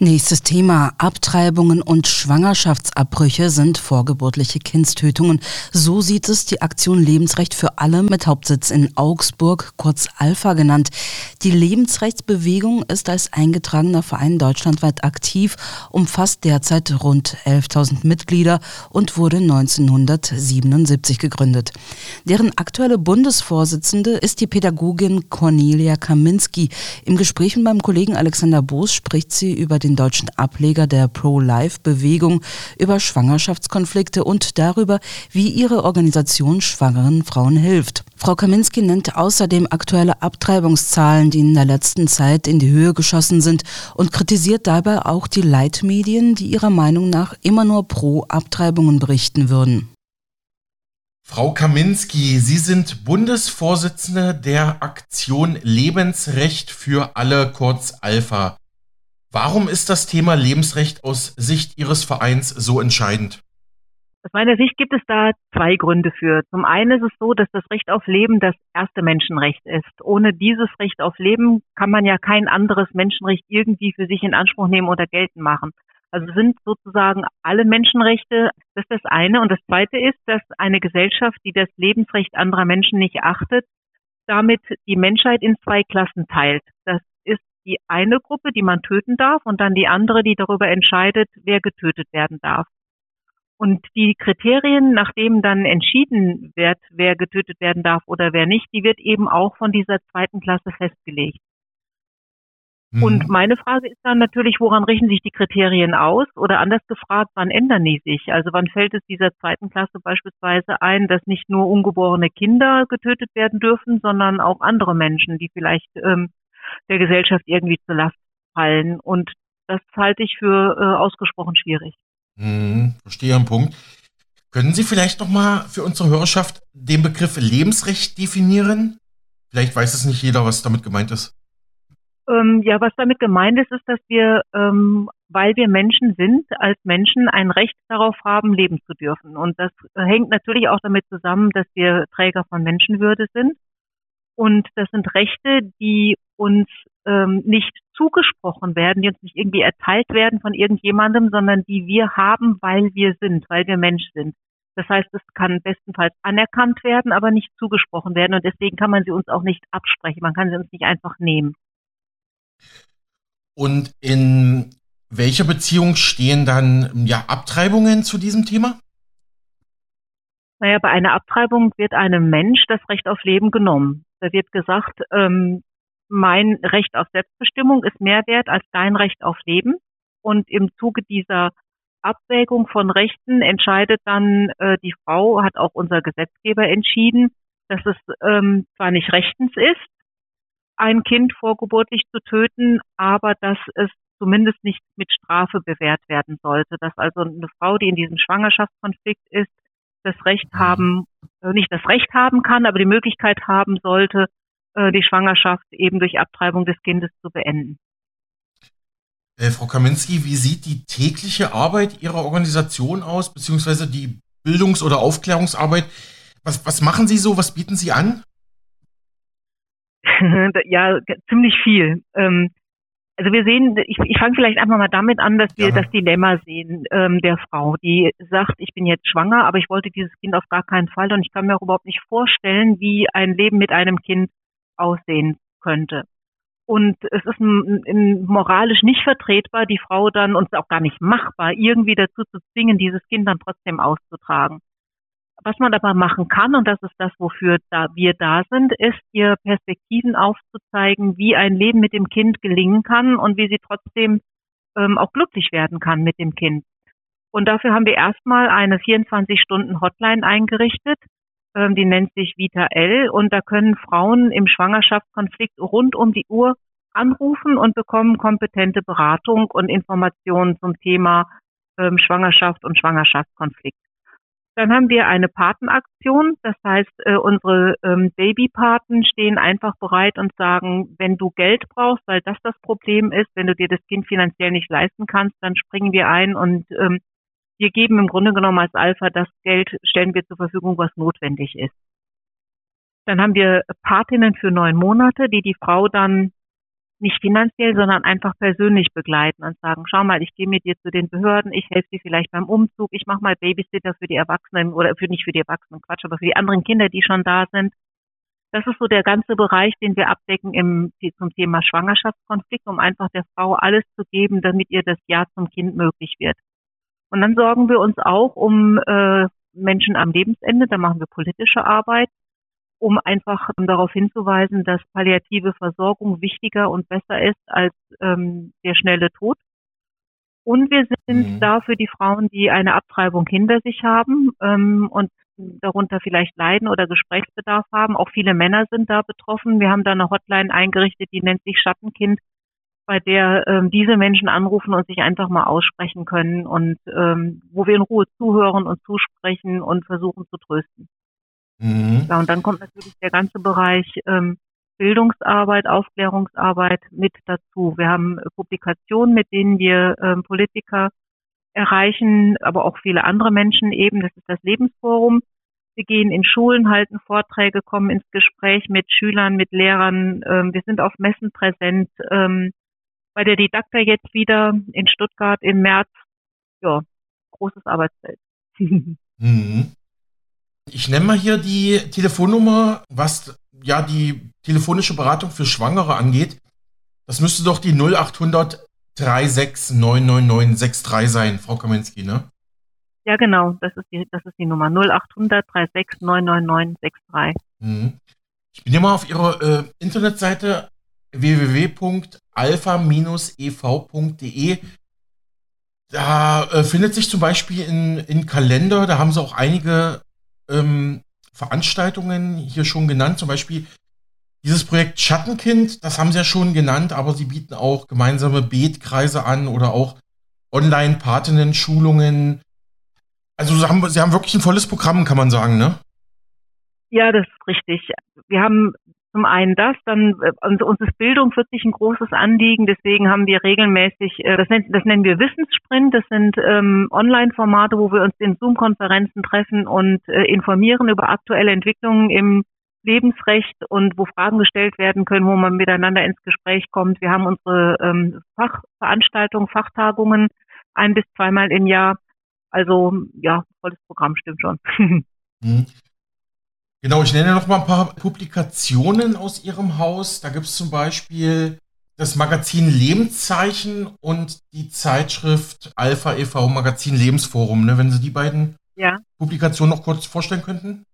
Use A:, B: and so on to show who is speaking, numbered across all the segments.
A: Nächstes Thema. Abtreibungen und Schwangerschaftsabbrüche sind vorgeburtliche Kindstötungen. So sieht es die Aktion Lebensrecht für alle mit Hauptsitz in Augsburg, kurz Alpha genannt. Die Lebensrechtsbewegung ist als eingetragener Verein deutschlandweit aktiv, umfasst derzeit rund 11.000 Mitglieder und wurde 1977 gegründet. Deren aktuelle Bundesvorsitzende ist die Pädagogin Cornelia Kaminski. Im Gespräch mit meinem Kollegen Alexander Boos spricht sie über den den deutschen Ableger der Pro-Life-Bewegung über Schwangerschaftskonflikte und darüber, wie ihre Organisation schwangeren Frauen hilft. Frau Kaminski nennt außerdem aktuelle Abtreibungszahlen, die in der letzten Zeit in die Höhe geschossen sind und kritisiert dabei auch die Leitmedien, die ihrer Meinung nach immer nur pro Abtreibungen berichten würden.
B: Frau Kaminski, Sie sind Bundesvorsitzende der Aktion Lebensrecht für alle, kurz Alpha. Warum ist das Thema Lebensrecht aus Sicht Ihres Vereins so entscheidend?
C: Aus meiner Sicht gibt es da zwei Gründe für. Zum einen ist es so, dass das Recht auf Leben das erste Menschenrecht ist. Ohne dieses Recht auf Leben kann man ja kein anderes Menschenrecht irgendwie für sich in Anspruch nehmen oder geltend machen. Also sind sozusagen alle Menschenrechte, das ist das eine. Und das zweite ist, dass eine Gesellschaft, die das Lebensrecht anderer Menschen nicht achtet, damit die Menschheit in zwei Klassen teilt. Das die eine Gruppe, die man töten darf, und dann die andere, die darüber entscheidet, wer getötet werden darf. Und die Kriterien, nach denen dann entschieden wird, wer getötet werden darf oder wer nicht, die wird eben auch von dieser zweiten Klasse festgelegt. Mhm. Und meine Frage ist dann natürlich, woran richten sich die Kriterien aus? Oder anders gefragt, wann ändern die sich? Also wann fällt es dieser zweiten Klasse beispielsweise ein, dass nicht nur ungeborene Kinder getötet werden dürfen, sondern auch andere Menschen, die vielleicht ähm, der Gesellschaft irgendwie zur Last fallen. Und das halte ich für äh, ausgesprochen schwierig.
B: Hm, verstehe einen Punkt. Können Sie vielleicht noch mal für unsere Hörerschaft den Begriff Lebensrecht definieren? Vielleicht weiß es nicht jeder, was damit gemeint ist.
C: Ähm, ja, was damit gemeint ist, ist, dass wir, ähm, weil wir Menschen sind, als Menschen ein Recht darauf haben, leben zu dürfen. Und das hängt natürlich auch damit zusammen, dass wir Träger von Menschenwürde sind. Und das sind Rechte, die uns ähm, nicht zugesprochen werden, die uns nicht irgendwie erteilt werden von irgendjemandem, sondern die wir haben, weil wir sind, weil wir Mensch sind. Das heißt, es kann bestenfalls anerkannt werden, aber nicht zugesprochen werden. Und deswegen kann man sie uns auch nicht absprechen. Man kann sie uns nicht einfach nehmen.
B: Und in welcher Beziehung stehen dann ja Abtreibungen zu diesem Thema?
C: Naja, bei einer Abtreibung wird einem Mensch das Recht auf Leben genommen. Da wird gesagt, ähm, mein Recht auf Selbstbestimmung ist mehr wert als dein Recht auf Leben. Und im Zuge dieser Abwägung von Rechten entscheidet dann äh, die Frau, hat auch unser Gesetzgeber entschieden, dass es ähm, zwar nicht rechtens ist, ein Kind vorgeburtlich zu töten, aber dass es zumindest nicht mit Strafe bewährt werden sollte. Dass also eine Frau, die in diesem Schwangerschaftskonflikt ist, das Recht mhm. haben, äh, nicht das Recht haben kann, aber die Möglichkeit haben sollte, die Schwangerschaft eben durch Abtreibung des Kindes zu beenden.
B: Äh, Frau Kaminski, wie sieht die tägliche Arbeit Ihrer Organisation aus, beziehungsweise die Bildungs- oder Aufklärungsarbeit? Was, was machen Sie so? Was bieten Sie an?
C: ja, ziemlich viel. Ähm, also wir sehen, ich, ich fange vielleicht einfach mal damit an, dass wir ja. das Dilemma sehen ähm, der Frau, die sagt, ich bin jetzt schwanger, aber ich wollte dieses Kind auf gar keinen Fall und ich kann mir auch überhaupt nicht vorstellen, wie ein Leben mit einem Kind aussehen könnte. Und es ist moralisch nicht vertretbar, die Frau dann, und auch gar nicht machbar, irgendwie dazu zu zwingen, dieses Kind dann trotzdem auszutragen. Was man aber machen kann, und das ist das, wofür da wir da sind, ist, ihr Perspektiven aufzuzeigen, wie ein Leben mit dem Kind gelingen kann und wie sie trotzdem ähm, auch glücklich werden kann mit dem Kind. Und dafür haben wir erstmal eine 24-Stunden-Hotline eingerichtet, die nennt sich Vita L und da können Frauen im Schwangerschaftskonflikt rund um die Uhr anrufen und bekommen kompetente Beratung und Informationen zum Thema ähm, Schwangerschaft und Schwangerschaftskonflikt. Dann haben wir eine Patenaktion. Das heißt, äh, unsere ähm, Babypaten stehen einfach bereit und sagen, wenn du Geld brauchst, weil das das Problem ist, wenn du dir das Kind finanziell nicht leisten kannst, dann springen wir ein und ähm, wir geben im Grunde genommen als Alpha das Geld, stellen wir zur Verfügung, was notwendig ist. Dann haben wir Patinnen für neun Monate, die die Frau dann nicht finanziell, sondern einfach persönlich begleiten und sagen, schau mal, ich gehe mit dir zu den Behörden, ich helfe dir vielleicht beim Umzug, ich mache mal Babysitter für die Erwachsenen oder für nicht für die Erwachsenen, Quatsch, aber für die anderen Kinder, die schon da sind. Das ist so der ganze Bereich, den wir abdecken im, zum Thema Schwangerschaftskonflikt, um einfach der Frau alles zu geben, damit ihr das Ja zum Kind möglich wird. Und dann sorgen wir uns auch um äh, Menschen am Lebensende, da machen wir politische Arbeit, um einfach darauf hinzuweisen, dass palliative Versorgung wichtiger und besser ist als ähm, der schnelle Tod. Und wir sind mhm. da für die Frauen, die eine Abtreibung hinter sich haben ähm, und darunter vielleicht leiden oder Gesprächsbedarf haben. Auch viele Männer sind da betroffen. Wir haben da eine Hotline eingerichtet, die nennt sich Schattenkind, bei der ähm, diese Menschen anrufen und sich einfach mal aussprechen können und ähm, wo wir in Ruhe zuhören und zusprechen und versuchen zu trösten. Mhm. Ja, und dann kommt natürlich der ganze Bereich ähm, Bildungsarbeit, Aufklärungsarbeit mit dazu. Wir haben Publikationen, mit denen wir ähm, Politiker erreichen, aber auch viele andere Menschen eben. Das ist das Lebensforum. Wir gehen in Schulen, halten Vorträge, kommen ins Gespräch mit Schülern, mit Lehrern. Ähm, wir sind auf Messen präsent. Ähm, bei der Didakta jetzt wieder in Stuttgart im März. Ja, großes Arbeitsfeld.
B: Mhm. Ich nenne mal hier die Telefonnummer, was ja die telefonische Beratung für Schwangere angeht. Das müsste doch die 0800 3699963 sein, Frau Kaminski, ne?
C: Ja, genau, das ist die, das ist die Nummer 0800 3699963. Mhm.
B: Ich bin hier mal auf Ihrer äh, Internetseite www.alpha-ev.de. Da äh, findet sich zum Beispiel in, in Kalender, da haben sie auch einige ähm, Veranstaltungen hier schon genannt, zum Beispiel dieses Projekt Schattenkind, das haben sie ja schon genannt, aber sie bieten auch gemeinsame Betkreise an oder auch Online-Patinnen-Schulungen. Also sie haben, sie haben wirklich ein volles Programm, kann man sagen, ne?
C: Ja, das ist richtig. Wir haben zum einen das, dann äh, uns ist Bildung wirklich ein großes Anliegen. Deswegen haben wir regelmäßig, äh, das, nennt, das nennen wir Wissenssprint. Das sind ähm, Online-Formate, wo wir uns in Zoom-Konferenzen treffen und äh, informieren über aktuelle Entwicklungen im Lebensrecht und wo Fragen gestellt werden können, wo man miteinander ins Gespräch kommt. Wir haben unsere ähm, Fachveranstaltungen, Fachtagungen ein bis zweimal im Jahr. Also ja, volles Programm stimmt schon.
B: Genau, ich nenne noch mal ein paar Publikationen aus Ihrem Haus. Da gibt es zum Beispiel das Magazin Lebenszeichen und die Zeitschrift Alpha e.V. Magazin Lebensforum. Ne? Wenn Sie die beiden ja. Publikationen noch kurz vorstellen könnten.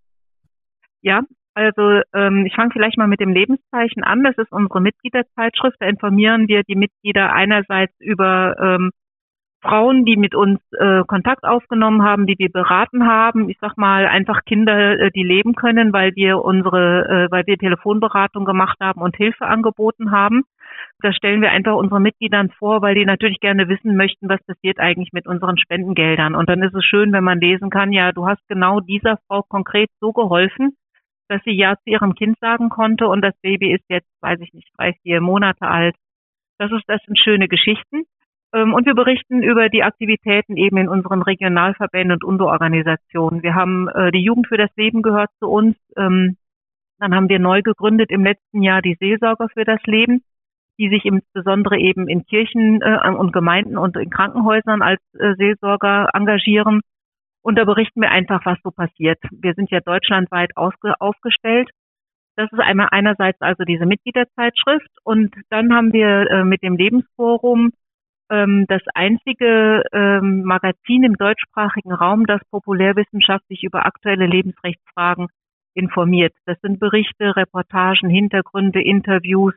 C: Ja, also ähm, ich fange vielleicht mal mit dem Lebenszeichen an. Das ist unsere Mitgliederzeitschrift. Da informieren wir die Mitglieder einerseits über ähm, Frauen, die mit uns äh, Kontakt aufgenommen haben, die wir beraten haben. Ich sag mal einfach Kinder, äh, die leben können, weil wir unsere, äh, weil wir Telefonberatung gemacht haben und Hilfe angeboten haben. Das stellen wir einfach unseren Mitgliedern vor, weil die natürlich gerne wissen möchten, was passiert eigentlich mit unseren Spendengeldern. Und dann ist es schön, wenn man lesen kann, ja, du hast genau dieser Frau konkret so geholfen, dass sie Ja zu ihrem Kind sagen konnte und das Baby ist jetzt, weiß ich nicht, drei, vier Monate alt. Das ist, das sind schöne Geschichten. Ähm, und wir berichten über die Aktivitäten eben in unseren Regionalverbänden und Unterorganisationen. Wir haben äh, die Jugend für das Leben gehört zu uns. Ähm, dann haben wir neu gegründet im letzten Jahr die Seelsorger für das Leben, die sich insbesondere eben in Kirchen äh, und Gemeinden und in Krankenhäusern als äh, Seelsorger engagieren. Und da berichten wir einfach, was so passiert. Wir sind ja deutschlandweit aufgestellt. Das ist einmal einerseits also diese Mitgliederzeitschrift und dann haben wir äh, mit dem Lebensforum ähm, das einzige ähm, Magazin im deutschsprachigen Raum, das populärwissenschaftlich über aktuelle Lebensrechtsfragen informiert. Das sind Berichte, Reportagen, Hintergründe, Interviews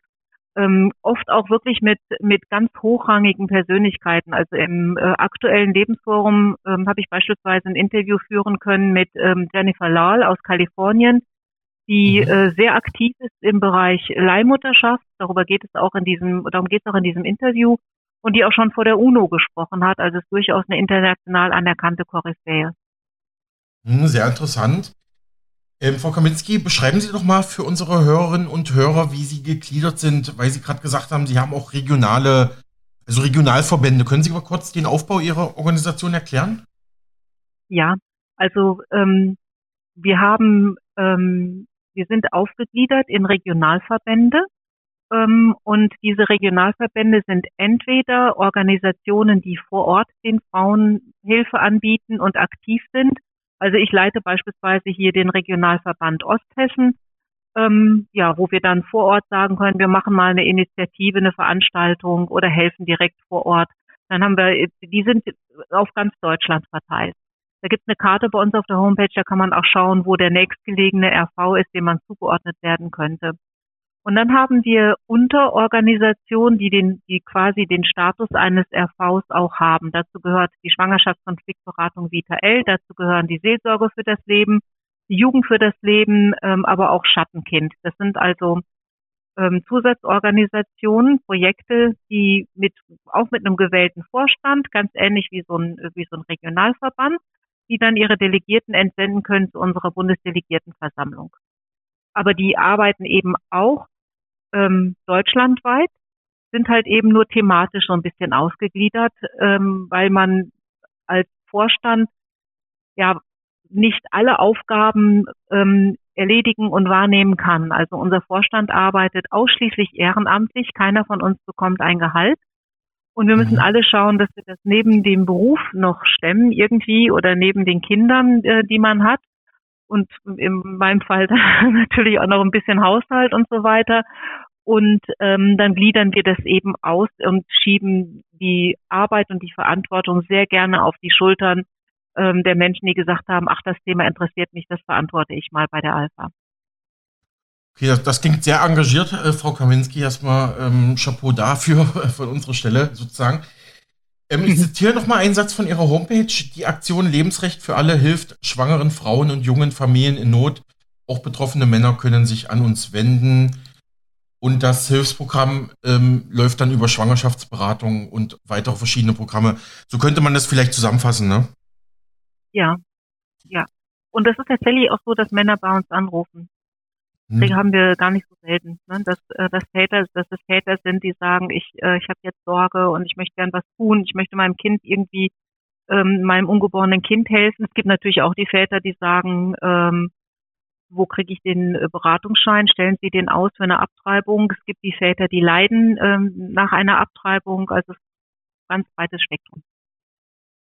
C: ähm, oft auch wirklich mit, mit ganz hochrangigen Persönlichkeiten. Also im äh, aktuellen Lebensforum ähm, habe ich beispielsweise ein Interview führen können mit ähm, Jennifer Lal aus Kalifornien, die mhm. äh, sehr aktiv ist im Bereich Leihmutterschaft. Darüber geht es auch in diesem, darum geht es auch in diesem Interview und die auch schon vor der UNO gesprochen hat. Also ist durchaus eine international anerkannte Koryphäe.
B: Hm, sehr interessant. Ähm, Frau Kaminski, beschreiben Sie doch mal für unsere Hörerinnen und Hörer, wie Sie gegliedert sind, weil Sie gerade gesagt haben, Sie haben auch regionale, also Regionalverbände. Können Sie mal kurz den Aufbau Ihrer Organisation erklären?
C: Ja, also ähm, wir haben ähm, wir sind aufgegliedert in Regionalverbände. Ähm, und diese Regionalverbände sind entweder Organisationen, die vor Ort den Frauen Hilfe anbieten und aktiv sind. Also ich leite beispielsweise hier den Regionalverband Osthessen, ähm, ja, wo wir dann vor Ort sagen können, wir machen mal eine Initiative, eine Veranstaltung oder helfen direkt vor Ort. Dann haben wir, die sind auf ganz Deutschland verteilt. Da gibt es eine Karte bei uns auf der Homepage, da kann man auch schauen, wo der nächstgelegene RV ist, dem man zugeordnet werden könnte. Und dann haben wir Unterorganisationen, die den, die quasi den Status eines RVs auch haben. Dazu gehört die Schwangerschaftskonfliktberatung Vita L, dazu gehören die Seelsorge für das Leben, die Jugend für das Leben, ähm, aber auch Schattenkind. Das sind also ähm, Zusatzorganisationen, Projekte, die mit, auch mit einem gewählten Vorstand, ganz ähnlich wie so ein, wie so ein Regionalverband, die dann ihre Delegierten entsenden können zu unserer Bundesdelegiertenversammlung. Aber die arbeiten eben auch ähm, deutschlandweit, sind halt eben nur thematisch so ein bisschen ausgegliedert, ähm, weil man als Vorstand ja nicht alle Aufgaben ähm, erledigen und wahrnehmen kann. Also unser Vorstand arbeitet ausschließlich ehrenamtlich, keiner von uns bekommt ein Gehalt. Und wir müssen mhm. alle schauen, dass wir das neben dem Beruf noch stemmen irgendwie oder neben den Kindern, äh, die man hat. Und in meinem Fall natürlich auch noch ein bisschen Haushalt und so weiter. Und ähm, dann gliedern wir das eben aus und schieben die Arbeit und die Verantwortung sehr gerne auf die Schultern ähm, der Menschen, die gesagt haben, ach, das Thema interessiert mich, das verantworte ich mal bei der Alpha.
B: Okay, das, das klingt sehr engagiert, äh, Frau Kaminski. Erstmal ähm, Chapeau dafür von unserer Stelle sozusagen. Ähm, ich zitiere nochmal einen Satz von Ihrer Homepage. Die Aktion Lebensrecht für alle hilft schwangeren Frauen und jungen Familien in Not. Auch betroffene Männer können sich an uns wenden. Und das Hilfsprogramm ähm, läuft dann über Schwangerschaftsberatung und weitere verschiedene Programme. So könnte man das vielleicht zusammenfassen, ne?
C: Ja, ja. Und das ist tatsächlich auch so, dass Männer bei uns anrufen. Hm. Deswegen haben wir gar nicht so selten, ne? dass, äh, dass Väter, dass es Väter sind, die sagen, ich, äh, ich habe jetzt Sorge und ich möchte gern was tun, ich möchte meinem Kind irgendwie, ähm, meinem ungeborenen Kind helfen. Es gibt natürlich auch die Väter, die sagen, ähm, wo kriege ich den äh, Beratungsschein? Stellen Sie den aus für eine Abtreibung? Es gibt die Väter, die leiden ähm, nach einer Abtreibung. Also es ist ein ganz breites Spektrum.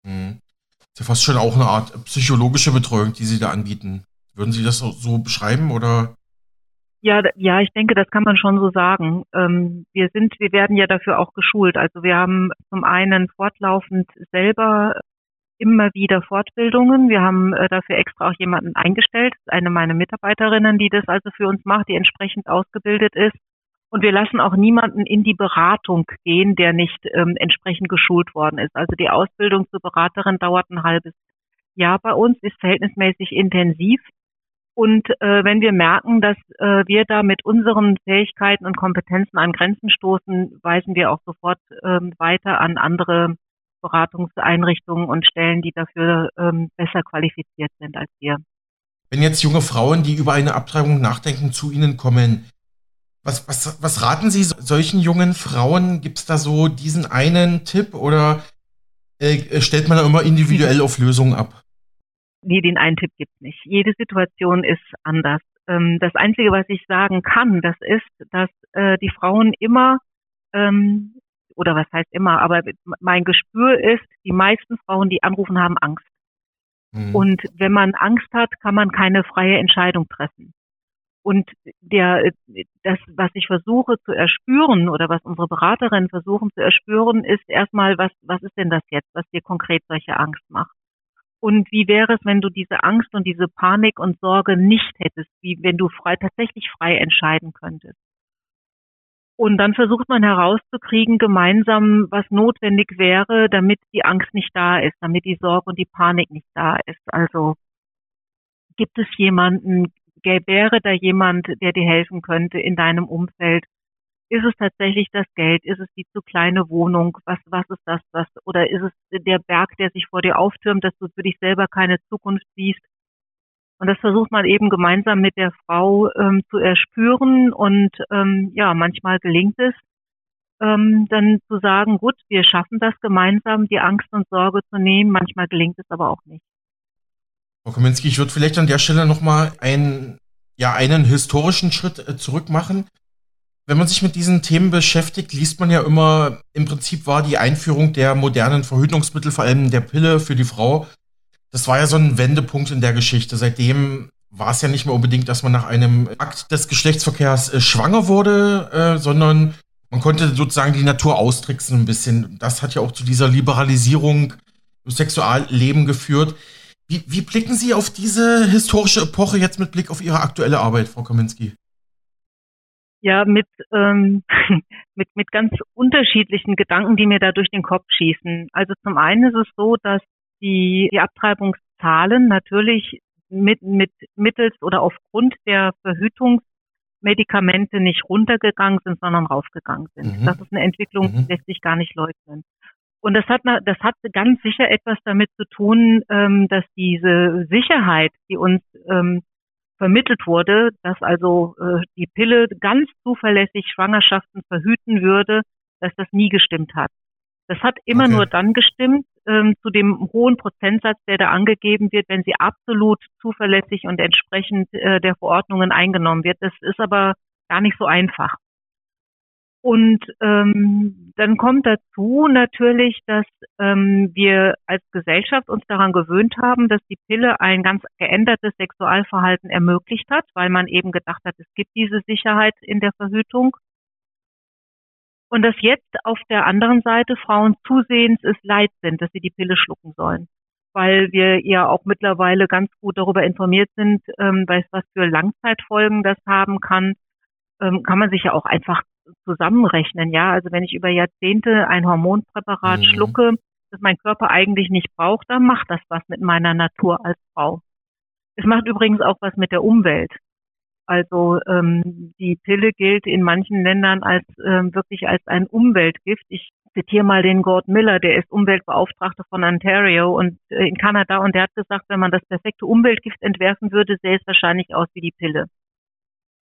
B: Mhm. ist ja fast schon auch eine Art psychologische Betreuung, die Sie da anbieten. Würden Sie das so beschreiben oder?
C: Ja, ja, ich denke, das kann man schon so sagen. Ähm, wir sind, wir werden ja dafür auch geschult. Also wir haben zum einen fortlaufend selber immer wieder Fortbildungen. Wir haben äh, dafür extra auch jemanden eingestellt, eine meiner Mitarbeiterinnen, die das also für uns macht, die entsprechend ausgebildet ist. Und wir lassen auch niemanden in die Beratung gehen, der nicht ähm, entsprechend geschult worden ist. Also die Ausbildung zur Beraterin dauert ein halbes Jahr bei uns, ist verhältnismäßig intensiv. Und äh, wenn wir merken, dass äh, wir da mit unseren Fähigkeiten und Kompetenzen an Grenzen stoßen, weisen wir auch sofort ähm, weiter an andere Beratungseinrichtungen und Stellen, die dafür ähm, besser qualifiziert sind als wir.
B: Wenn jetzt junge Frauen, die über eine Abtreibung nachdenken, zu Ihnen kommen, was, was, was raten Sie solchen jungen Frauen? Gibt es da so diesen einen Tipp oder äh, stellt man da immer individuell auf Lösungen ab?
C: Nee, den einen Tipp gibt es nicht. Jede Situation ist anders. Ähm, das Einzige, was ich sagen kann, das ist, dass äh, die Frauen immer, ähm, oder was heißt immer, aber mein Gespür ist, die meisten Frauen, die anrufen, haben Angst. Mhm. Und wenn man Angst hat, kann man keine freie Entscheidung treffen. Und der, das, was ich versuche zu erspüren oder was unsere Beraterinnen versuchen zu erspüren, ist erstmal, was, was ist denn das jetzt, was dir konkret solche Angst macht? Und wie wäre es, wenn du diese Angst und diese Panik und Sorge nicht hättest, wie wenn du frei, tatsächlich frei entscheiden könntest? Und dann versucht man herauszukriegen gemeinsam, was notwendig wäre, damit die Angst nicht da ist, damit die Sorge und die Panik nicht da ist. Also gibt es jemanden, wäre da jemand, der dir helfen könnte in deinem Umfeld? Ist es tatsächlich das Geld? Ist es die zu kleine Wohnung? Was, was ist das? Was, oder ist es der Berg, der sich vor dir auftürmt, dass du für dich selber keine Zukunft siehst? Und das versucht man eben gemeinsam mit der Frau ähm, zu erspüren. Und ähm, ja, manchmal gelingt es, ähm, dann zu sagen, gut, wir schaffen das gemeinsam, die Angst und Sorge zu nehmen. Manchmal gelingt es aber auch nicht.
B: Frau Kominski, ich würde vielleicht an der Stelle nochmal einen ja einen historischen Schritt äh, zurück machen. Wenn man sich mit diesen Themen beschäftigt, liest man ja immer, im Prinzip war die Einführung der modernen Verhütungsmittel, vor allem der Pille für die Frau, das war ja so ein Wendepunkt in der Geschichte. Seitdem war es ja nicht mehr unbedingt, dass man nach einem Akt des Geschlechtsverkehrs äh, schwanger wurde, äh, sondern man konnte sozusagen die Natur austricksen ein bisschen. Das hat ja auch zu dieser Liberalisierung im Sexualleben geführt. Wie, wie blicken Sie auf diese historische Epoche jetzt mit Blick auf Ihre aktuelle Arbeit, Frau Kaminski?
C: Ja, mit, ähm, mit, mit ganz unterschiedlichen Gedanken, die mir da durch den Kopf schießen. Also zum einen ist es so, dass die, die Abtreibungszahlen natürlich mit, mit mittels oder aufgrund der Verhütungsmedikamente nicht runtergegangen sind, sondern raufgegangen sind. Mhm. Das ist eine Entwicklung, die mhm. lässt sich gar nicht leugnen. Und das hat, das hat ganz sicher etwas damit zu tun, ähm, dass diese Sicherheit, die uns ähm, vermittelt wurde, dass also äh, die Pille ganz zuverlässig Schwangerschaften verhüten würde, dass das nie gestimmt hat. Das hat immer okay. nur dann gestimmt, ähm, zu dem hohen Prozentsatz, der da angegeben wird, wenn sie absolut zuverlässig und entsprechend äh, der Verordnungen eingenommen wird. Das ist aber gar nicht so einfach. Und ähm, dann kommt dazu natürlich, dass ähm, wir als Gesellschaft uns daran gewöhnt haben, dass die Pille ein ganz geändertes Sexualverhalten ermöglicht hat, weil man eben gedacht hat, es gibt diese Sicherheit in der Verhütung. Und dass jetzt auf der anderen Seite Frauen zusehends es leid sind, dass sie die Pille schlucken sollen. Weil wir ja auch mittlerweile ganz gut darüber informiert sind, ähm, was für Langzeitfolgen das haben kann, ähm, kann man sich ja auch einfach zusammenrechnen. Ja, also wenn ich über Jahrzehnte ein Hormonpräparat mhm. schlucke, das mein Körper eigentlich nicht braucht, dann macht das was mit meiner Natur als Frau. Es macht übrigens auch was mit der Umwelt. Also ähm, die Pille gilt in manchen Ländern als ähm, wirklich als ein Umweltgift. Ich zitiere mal den Gord Miller, der ist Umweltbeauftragter von Ontario und äh, in Kanada und der hat gesagt, wenn man das perfekte Umweltgift entwerfen würde, sähe es wahrscheinlich aus wie die Pille.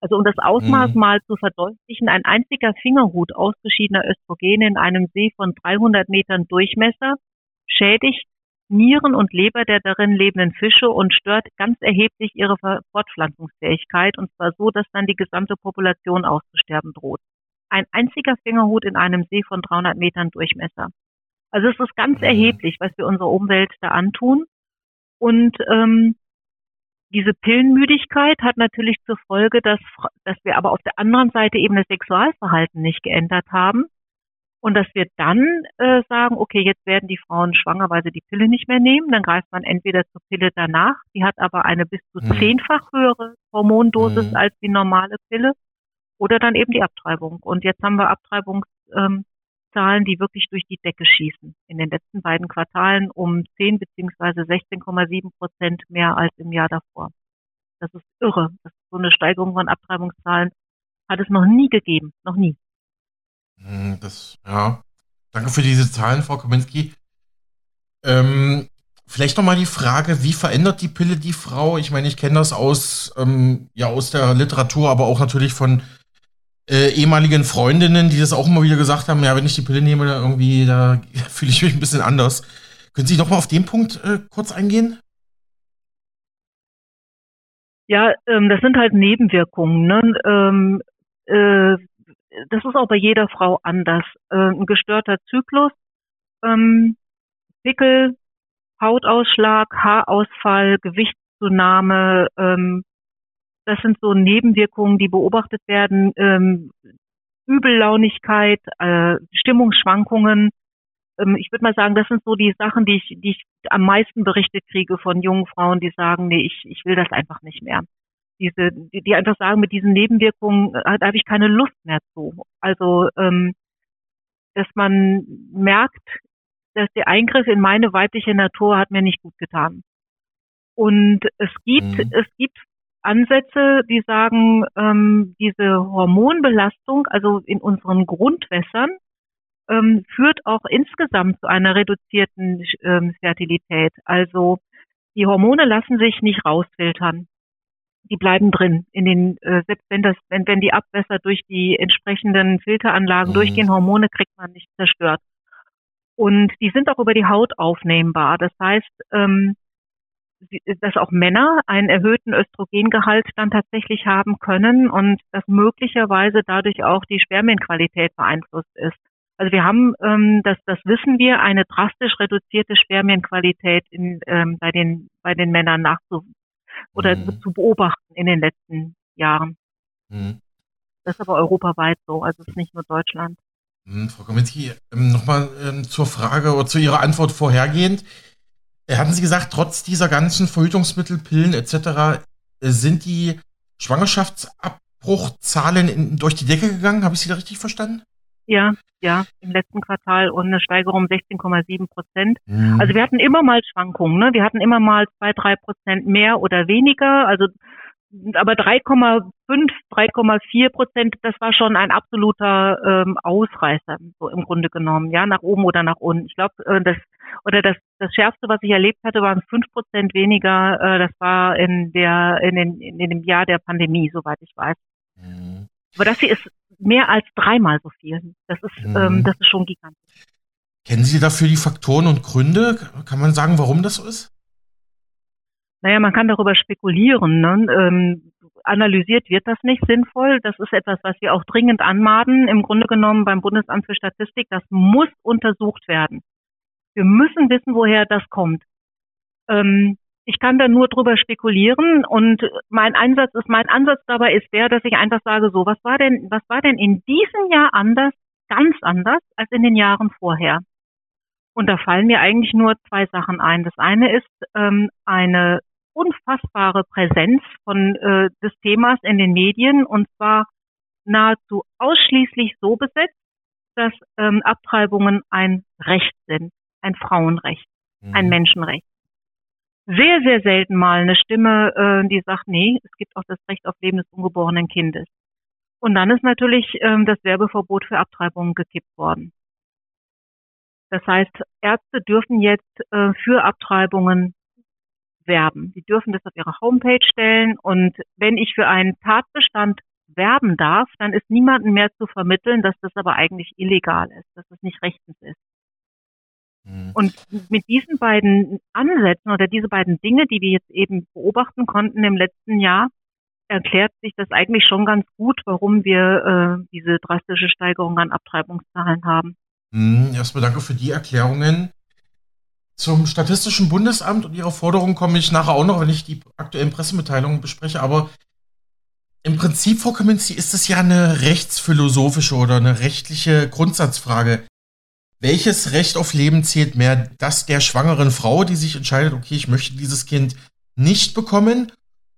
C: Also um das Ausmaß mhm. mal zu verdeutlichen, ein einziger Fingerhut ausgeschiedener Östrogene in einem See von 300 Metern Durchmesser schädigt Nieren und Leber der darin lebenden Fische und stört ganz erheblich ihre Fortpflanzungsfähigkeit und zwar so, dass dann die gesamte Population auszusterben droht. Ein einziger Fingerhut in einem See von 300 Metern Durchmesser. Also es ist ganz mhm. erheblich, was wir unserer Umwelt da antun. Und ähm, diese Pillenmüdigkeit hat natürlich zur Folge, dass, dass wir aber auf der anderen Seite eben das Sexualverhalten nicht geändert haben. Und dass wir dann äh, sagen, okay, jetzt werden die Frauen schwanger, weil sie die Pille nicht mehr nehmen. Dann greift man entweder zur Pille danach, die hat aber eine bis zu mhm. zehnfach höhere Hormondosis mhm. als die normale Pille, oder dann eben die Abtreibung. Und jetzt haben wir Abtreibungszahlen, ähm, die wirklich durch die Decke schießen. In den letzten beiden Quartalen um 10 beziehungsweise 16,7 Prozent mehr als im Jahr davor. Das ist irre. Das ist so eine Steigerung von Abtreibungszahlen hat es noch nie gegeben, noch nie.
B: Hm, das, ja. Danke für diese Zahlen, Frau Kominski. Ähm, vielleicht nochmal die Frage, wie verändert die Pille die Frau? Ich meine, ich kenne das aus, ähm, ja, aus der Literatur, aber auch natürlich von äh, ehemaligen Freundinnen, die das auch immer wieder gesagt haben, ja, wenn ich die Pille nehme, da irgendwie, da fühle ich mich ein bisschen anders. Können Sie nochmal auf den Punkt äh, kurz eingehen?
C: Ja, ähm, das sind halt Nebenwirkungen. Ne? Ähm, äh, das ist auch bei jeder Frau anders. Äh, ein gestörter Zyklus, ähm, Pickel, Hautausschlag, Haarausfall, Gewichtszunahme, ähm, das sind so Nebenwirkungen, die beobachtet werden. Ähm, Übellaunigkeit, äh, Stimmungsschwankungen. Ähm, ich würde mal sagen, das sind so die Sachen, die ich, die ich am meisten berichtet kriege von jungen Frauen, die sagen, nee, ich, ich will das einfach nicht mehr diese, die, die einfach sagen, mit diesen Nebenwirkungen, äh, habe ich keine Lust mehr zu. Also, ähm, dass man merkt, dass der Eingriff in meine weibliche Natur hat mir nicht gut getan. Und es gibt, mhm. es gibt Ansätze, die sagen, ähm, diese Hormonbelastung, also in unseren Grundwässern, ähm, führt auch insgesamt zu einer reduzierten ähm, Fertilität. Also die Hormone lassen sich nicht rausfiltern die bleiben drin. In den, äh, selbst wenn das, wenn, wenn die Abwässer durch die entsprechenden Filteranlagen mhm. durchgehen, Hormone kriegt man nicht zerstört. Und die sind auch über die Haut aufnehmbar. Das heißt, ähm, dass auch Männer einen erhöhten Östrogengehalt dann tatsächlich haben können und dass möglicherweise dadurch auch die Spermienqualität beeinflusst ist. Also wir haben, ähm, das, das wissen wir, eine drastisch reduzierte Spermienqualität in, ähm, bei den bei den Männern nachzu oder mhm. zu beobachten in den letzten Jahren. Mhm. Das ist aber europaweit so, also es ist nicht nur Deutschland.
B: Mhm, Frau Kominski, ähm, nochmal ähm, zur Frage oder zu Ihrer Antwort vorhergehend. Äh, hatten Sie gesagt, trotz dieser ganzen Verhütungsmittel, Pillen etc. Äh, sind die Schwangerschaftsabbruchzahlen in, durch die Decke gegangen? Habe ich Sie da richtig verstanden?
C: Ja, ja, im letzten Quartal und eine Steigerung um 16,7 Prozent. Mhm. Also wir hatten immer mal Schwankungen, ne? Wir hatten immer mal zwei, drei Prozent mehr oder weniger. Also aber 3,5, 3,4 Prozent, das war schon ein absoluter ähm, Ausreißer, so im Grunde genommen, ja, nach oben oder nach unten. Ich glaube, äh, das oder das das schärfste, was ich erlebt hatte, waren fünf Prozent weniger. Äh, das war in der in, den, in dem Jahr der Pandemie, soweit ich weiß. Mhm. Aber das hier ist mehr als dreimal so viel. Das ist mhm. ähm, das ist schon gigantisch.
B: Kennen Sie dafür die Faktoren und Gründe? Kann man sagen, warum das so ist?
C: Naja, man kann darüber spekulieren. Ne? Ähm, analysiert wird das nicht sinnvoll. Das ist etwas, was wir auch dringend anmahnen. Im Grunde genommen beim Bundesamt für Statistik, das muss untersucht werden. Wir müssen wissen, woher das kommt. Ähm, ich kann da nur drüber spekulieren und mein Einsatz ist, mein Ansatz dabei ist der, dass ich einfach sage, so, was war denn, was war denn in diesem Jahr anders, ganz anders als in den Jahren vorher? Und da fallen mir eigentlich nur zwei Sachen ein. Das eine ist ähm, eine unfassbare Präsenz von äh, des Themas in den Medien und zwar nahezu ausschließlich so besetzt, dass ähm, Abtreibungen ein Recht sind, ein Frauenrecht, mhm. ein Menschenrecht. Sehr, sehr selten mal eine Stimme, äh, die sagt, nee, es gibt auch das Recht auf Leben des ungeborenen Kindes. Und dann ist natürlich ähm, das Werbeverbot für Abtreibungen gekippt worden. Das heißt, Ärzte dürfen jetzt äh, für Abtreibungen werben. Sie dürfen das auf ihre Homepage stellen und wenn ich für einen Tatbestand werben darf, dann ist niemandem mehr zu vermitteln, dass das aber eigentlich illegal ist, dass es nicht rechtens ist. Mhm. Und mit diesen beiden Ansätzen oder diese beiden Dinge, die wir jetzt eben beobachten konnten im letzten Jahr, erklärt sich das eigentlich schon ganz gut, warum wir äh, diese drastische Steigerung an Abtreibungszahlen haben.
B: Mhm, erstmal danke für die Erklärungen. Zum Statistischen Bundesamt und ihrer Forderung komme ich nachher auch noch, wenn ich die aktuellen Pressemitteilungen bespreche. Aber im Prinzip, Frau Kaminski, ist es ja eine rechtsphilosophische oder eine rechtliche Grundsatzfrage. Welches Recht auf Leben zählt mehr? Das der schwangeren Frau, die sich entscheidet, okay, ich möchte dieses Kind nicht bekommen?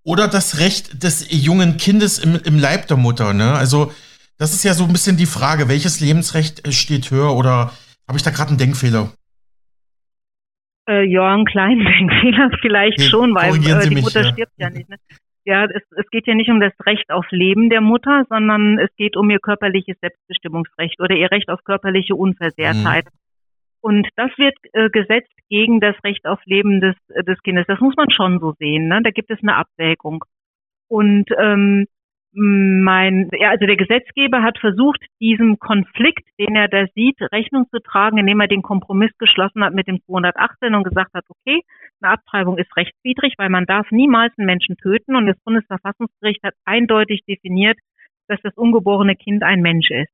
B: Oder das Recht des jungen Kindes im, im Leib der Mutter? Ne? Also, das ist ja so ein bisschen die Frage, welches Lebensrecht steht höher oder habe ich da gerade einen Denkfehler?
C: Äh, kleinen Denkfehler vielleicht okay, schon, weil äh, die Mutter ja. stirbt ja nicht. Ne? Ja, es, es geht ja nicht um das Recht auf Leben der Mutter, sondern es geht um ihr körperliches Selbstbestimmungsrecht oder ihr Recht auf körperliche Unversehrtheit. Mhm. Und das wird äh, gesetzt gegen das Recht auf Leben des, des Kindes. Das muss man schon so sehen. Ne? Da gibt es eine Abwägung. Und ähm, mein, ja, also der Gesetzgeber hat versucht, diesem Konflikt, den er da sieht, Rechnung zu tragen, indem er den Kompromiss geschlossen hat mit dem 218 und gesagt hat, okay, eine Abtreibung ist rechtswidrig, weil man darf niemals einen Menschen töten und das Bundesverfassungsgericht hat eindeutig definiert, dass das ungeborene Kind ein Mensch ist.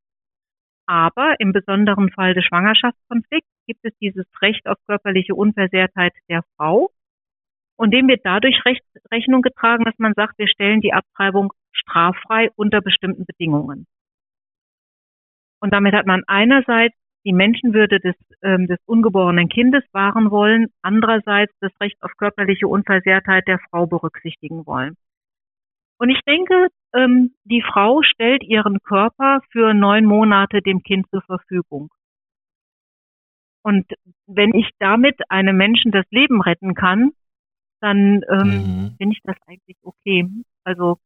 C: Aber im besonderen Fall des Schwangerschaftskonflikts gibt es dieses Recht auf körperliche Unversehrtheit der Frau und dem wird dadurch Recht, Rechnung getragen, dass man sagt, wir stellen die Abtreibung straffrei unter bestimmten Bedingungen. Und damit hat man einerseits die Menschenwürde des, ähm, des ungeborenen Kindes wahren wollen, andererseits das Recht auf körperliche Unversehrtheit der Frau berücksichtigen wollen. Und ich denke, ähm, die Frau stellt ihren Körper für neun Monate dem Kind zur Verfügung. Und wenn ich damit einem Menschen das Leben retten kann, dann ähm, mhm. finde ich das eigentlich okay. Also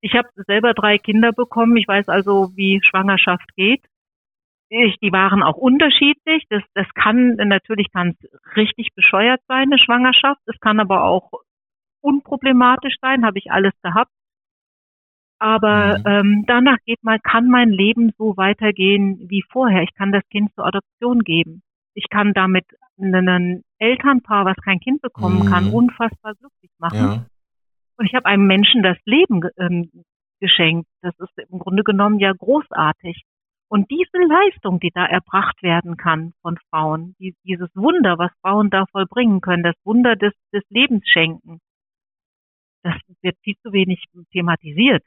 C: ich habe selber drei Kinder bekommen. Ich weiß also, wie Schwangerschaft geht. Ich, die waren auch unterschiedlich. Das, das kann natürlich kann richtig bescheuert sein, eine Schwangerschaft. Es kann aber auch unproblematisch sein. Habe ich alles gehabt. Aber mhm. ähm, danach geht mal, kann mein Leben so weitergehen wie vorher. Ich kann das Kind zur Adoption geben. Ich kann damit einen Elternpaar, was kein Kind bekommen
B: Mhm.
C: kann, unfassbar glücklich machen.
B: Ja.
C: Und ich habe einem Menschen das Leben ähm, geschenkt. Das ist im Grunde genommen ja großartig. Und diese Leistung, die da erbracht werden kann von Frauen, die, dieses Wunder, was Frauen da vollbringen können, das Wunder des, des Lebens schenken, das wird viel zu wenig thematisiert.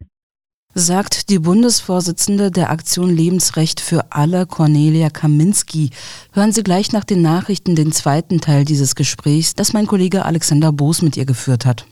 A: Sagt die Bundesvorsitzende der Aktion Lebensrecht für alle, Cornelia Kaminski. Hören Sie gleich nach den Nachrichten den zweiten Teil dieses Gesprächs, das mein Kollege Alexander Boos mit ihr geführt hat.